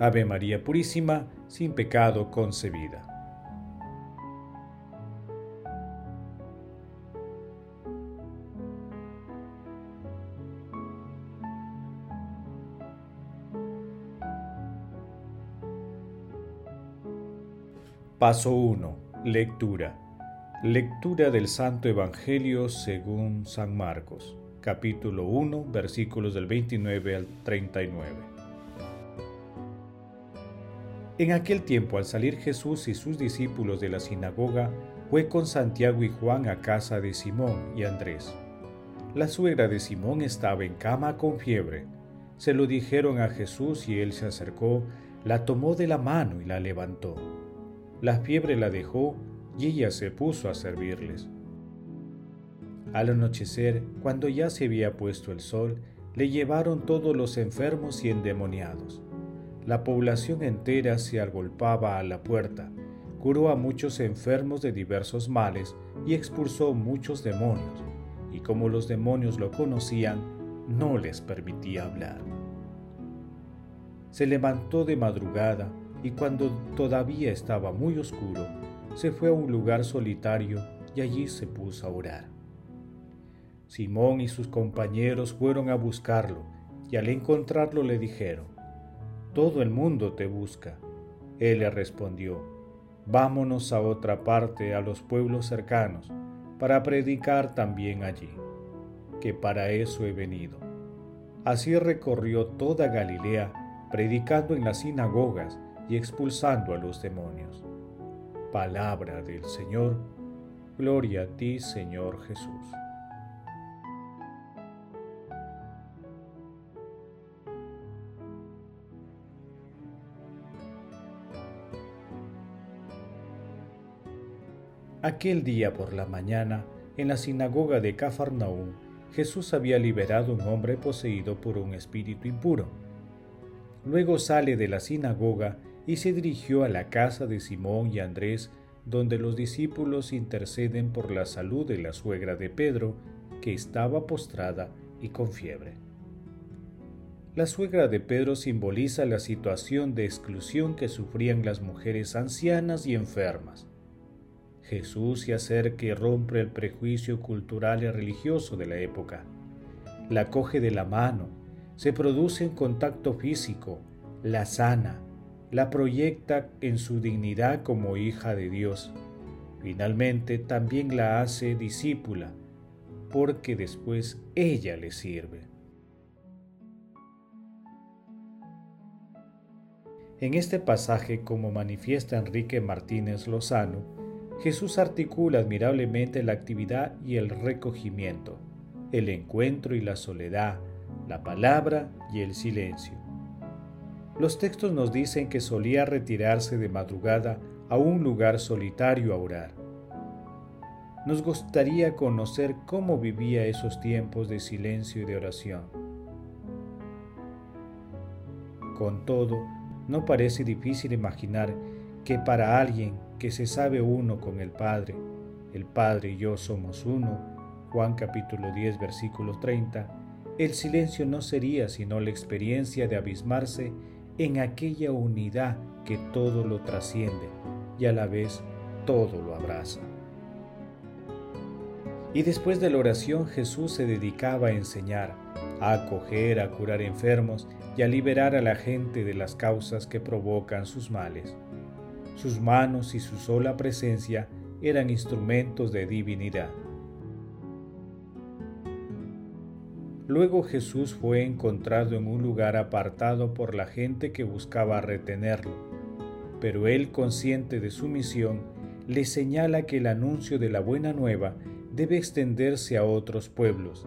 Ave María Purísima, sin pecado concebida. Paso 1. Lectura. Lectura del Santo Evangelio según San Marcos, capítulo 1, versículos del 29 al 39. En aquel tiempo, al salir Jesús y sus discípulos de la sinagoga, fue con Santiago y Juan a casa de Simón y Andrés. La suegra de Simón estaba en cama con fiebre. Se lo dijeron a Jesús y él se acercó, la tomó de la mano y la levantó. La fiebre la dejó y ella se puso a servirles. Al anochecer, cuando ya se había puesto el sol, le llevaron todos los enfermos y endemoniados. La población entera se agolpaba a la puerta, curó a muchos enfermos de diversos males y expulsó muchos demonios, y como los demonios lo conocían, no les permitía hablar. Se levantó de madrugada y cuando todavía estaba muy oscuro, se fue a un lugar solitario y allí se puso a orar. Simón y sus compañeros fueron a buscarlo y al encontrarlo le dijeron, Todo el mundo te busca. Él le respondió, Vámonos a otra parte, a los pueblos cercanos, para predicar también allí, que para eso he venido. Así recorrió toda Galilea, predicando en las sinagogas, y expulsando a los demonios. Palabra del Señor, gloria a ti Señor Jesús. Aquel día por la mañana, en la sinagoga de Cafarnaúm, Jesús había liberado un hombre poseído por un espíritu impuro. Luego sale de la sinagoga y se dirigió a la casa de Simón y Andrés, donde los discípulos interceden por la salud de la suegra de Pedro, que estaba postrada y con fiebre. La suegra de Pedro simboliza la situación de exclusión que sufrían las mujeres ancianas y enfermas. Jesús se acerca y rompe el prejuicio cultural y religioso de la época. La coge de la mano, se produce en contacto físico, la sana, la proyecta en su dignidad como hija de Dios. Finalmente también la hace discípula, porque después ella le sirve. En este pasaje, como manifiesta Enrique Martínez Lozano, Jesús articula admirablemente la actividad y el recogimiento, el encuentro y la soledad, la palabra y el silencio. Los textos nos dicen que solía retirarse de madrugada a un lugar solitario a orar. Nos gustaría conocer cómo vivía esos tiempos de silencio y de oración. Con todo, no parece difícil imaginar que para alguien que se sabe uno con el Padre, el Padre y yo somos uno, Juan capítulo 10 versículo 30, el silencio no sería sino la experiencia de abismarse en aquella unidad que todo lo trasciende y a la vez todo lo abraza. Y después de la oración Jesús se dedicaba a enseñar, a acoger, a curar enfermos y a liberar a la gente de las causas que provocan sus males. Sus manos y su sola presencia eran instrumentos de divinidad. Luego Jesús fue encontrado en un lugar apartado por la gente que buscaba retenerlo, pero él, consciente de su misión, le señala que el anuncio de la buena nueva debe extenderse a otros pueblos.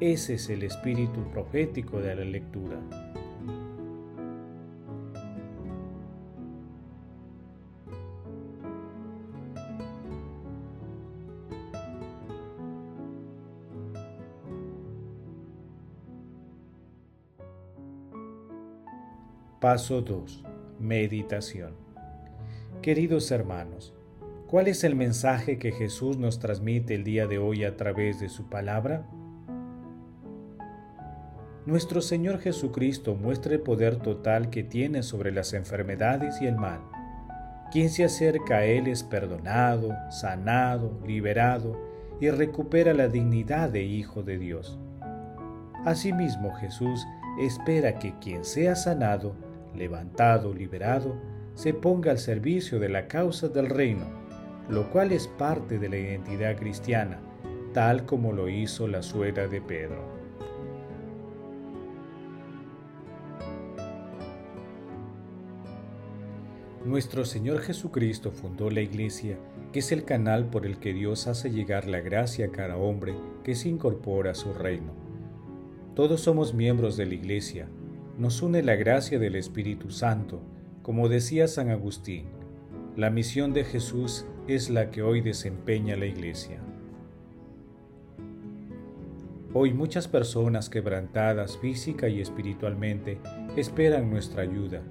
Ese es el espíritu profético de la lectura. Paso 2. Meditación. Queridos hermanos, ¿cuál es el mensaje que Jesús nos transmite el día de hoy a través de su palabra? Nuestro Señor Jesucristo muestra el poder total que tiene sobre las enfermedades y el mal. Quien se acerca a Él es perdonado, sanado, liberado y recupera la dignidad de Hijo de Dios. Asimismo Jesús espera que quien sea sanado, levantado, liberado, se ponga al servicio de la causa del reino, lo cual es parte de la identidad cristiana, tal como lo hizo la suegra de Pedro. Nuestro Señor Jesucristo fundó la Iglesia, que es el canal por el que Dios hace llegar la gracia a cada hombre que se incorpora a su reino. Todos somos miembros de la Iglesia, nos une la gracia del Espíritu Santo, como decía San Agustín, la misión de Jesús es la que hoy desempeña la Iglesia. Hoy muchas personas quebrantadas física y espiritualmente esperan nuestra ayuda.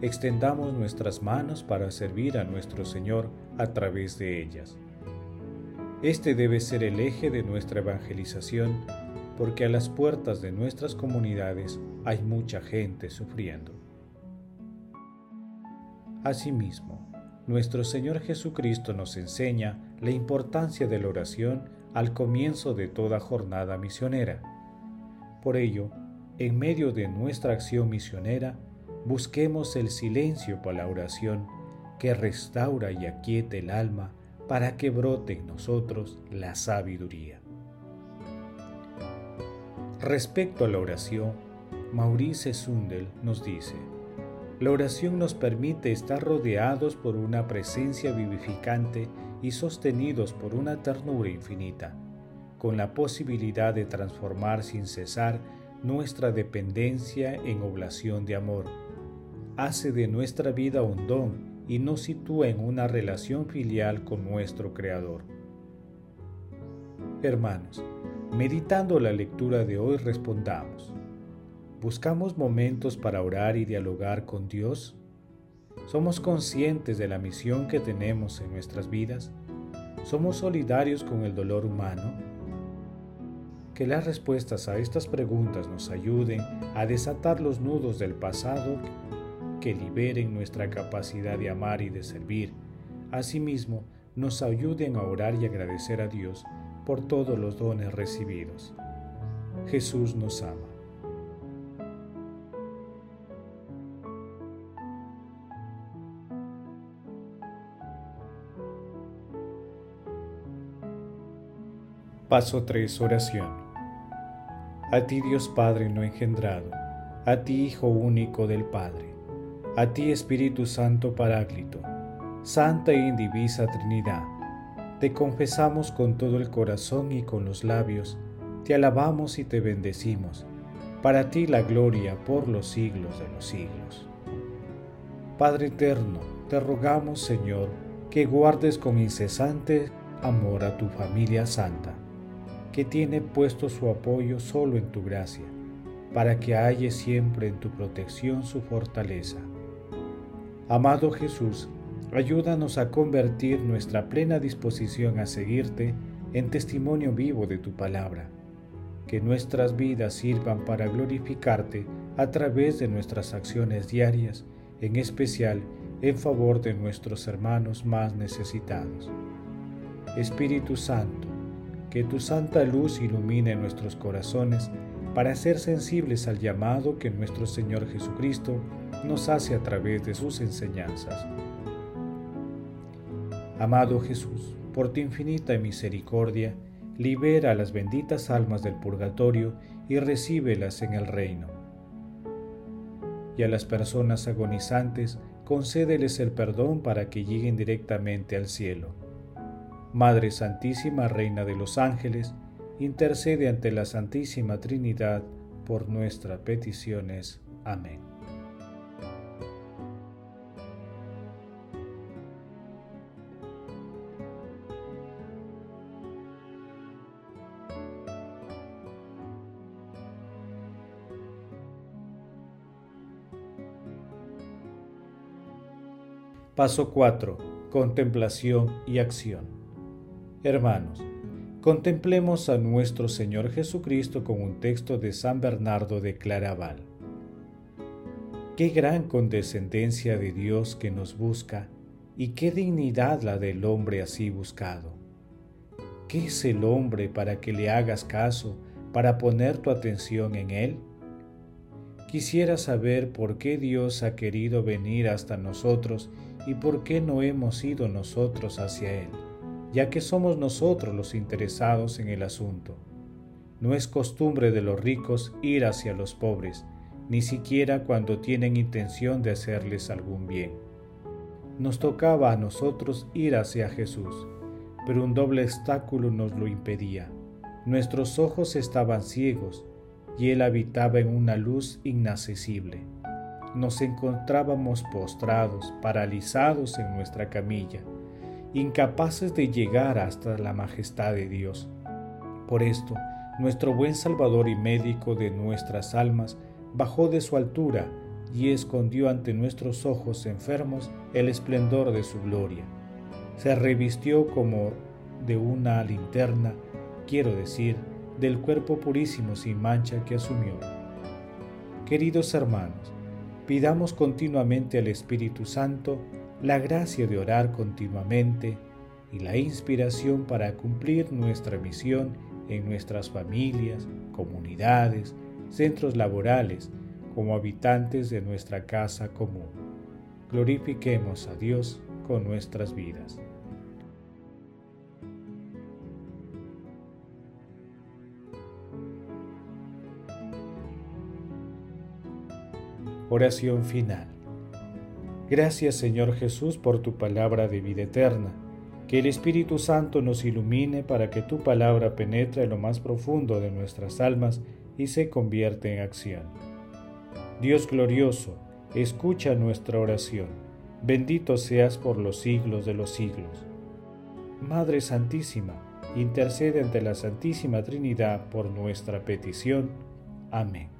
Extendamos nuestras manos para servir a nuestro Señor a través de ellas. Este debe ser el eje de nuestra evangelización porque a las puertas de nuestras comunidades hay mucha gente sufriendo. Asimismo, nuestro Señor Jesucristo nos enseña la importancia de la oración al comienzo de toda jornada misionera. Por ello, en medio de nuestra acción misionera, busquemos el silencio para la oración que restaura y aquieta el alma para que brote en nosotros la sabiduría. Respecto a la oración, Maurice Sundel nos dice, la oración nos permite estar rodeados por una presencia vivificante y sostenidos por una ternura infinita, con la posibilidad de transformar sin cesar nuestra dependencia en oblación de amor. Hace de nuestra vida un don y nos sitúa en una relación filial con nuestro Creador. Hermanos, Meditando la lectura de hoy respondamos, ¿buscamos momentos para orar y dialogar con Dios? ¿Somos conscientes de la misión que tenemos en nuestras vidas? ¿Somos solidarios con el dolor humano? Que las respuestas a estas preguntas nos ayuden a desatar los nudos del pasado que liberen nuestra capacidad de amar y de servir. Asimismo, nos ayuden a orar y agradecer a Dios por todos los dones recibidos. Jesús nos ama. Paso 3. Oración. A ti Dios Padre no engendrado, a ti Hijo único del Padre, a ti Espíritu Santo Paráclito, Santa e Indivisa Trinidad te confesamos con todo el corazón y con los labios, te alabamos y te bendecimos. Para ti la gloria por los siglos de los siglos. Padre eterno, te rogamos, Señor, que guardes con incesante amor a tu familia santa, que tiene puesto su apoyo solo en tu gracia, para que halle siempre en tu protección su fortaleza. Amado Jesús, Ayúdanos a convertir nuestra plena disposición a seguirte en testimonio vivo de tu palabra. Que nuestras vidas sirvan para glorificarte a través de nuestras acciones diarias, en especial en favor de nuestros hermanos más necesitados. Espíritu Santo, que tu santa luz ilumine nuestros corazones para ser sensibles al llamado que nuestro Señor Jesucristo nos hace a través de sus enseñanzas. Amado Jesús, por tu infinita misericordia, libera a las benditas almas del purgatorio y recíbelas en el reino. Y a las personas agonizantes, concédeles el perdón para que lleguen directamente al cielo. Madre Santísima, Reina de los Ángeles, intercede ante la Santísima Trinidad por nuestras peticiones. Amén. Paso 4. Contemplación y acción. Hermanos, contemplemos a nuestro Señor Jesucristo con un texto de San Bernardo de Claraval. Qué gran condescendencia de Dios que nos busca y qué dignidad la del hombre así buscado. ¿Qué es el hombre para que le hagas caso, para poner tu atención en él? Quisiera saber por qué Dios ha querido venir hasta nosotros y por qué no hemos ido nosotros hacia Él, ya que somos nosotros los interesados en el asunto. No es costumbre de los ricos ir hacia los pobres, ni siquiera cuando tienen intención de hacerles algún bien. Nos tocaba a nosotros ir hacia Jesús, pero un doble obstáculo nos lo impedía. Nuestros ojos estaban ciegos y Él habitaba en una luz inaccesible. Nos encontrábamos postrados, paralizados en nuestra camilla, incapaces de llegar hasta la majestad de Dios. Por esto, nuestro buen Salvador y médico de nuestras almas bajó de su altura y escondió ante nuestros ojos enfermos el esplendor de su gloria. Se revistió como de una linterna, quiero decir, del cuerpo purísimo sin mancha que asumió. Queridos hermanos, pidamos continuamente al Espíritu Santo la gracia de orar continuamente y la inspiración para cumplir nuestra misión en nuestras familias, comunidades, centros laborales, como habitantes de nuestra casa común. Glorifiquemos a Dios con nuestras vidas. Oración final. Gracias Señor Jesús por tu palabra de vida eterna. Que el Espíritu Santo nos ilumine para que tu palabra penetre en lo más profundo de nuestras almas y se convierta en acción. Dios glorioso, escucha nuestra oración. Bendito seas por los siglos de los siglos. Madre Santísima, intercede ante la Santísima Trinidad por nuestra petición. Amén.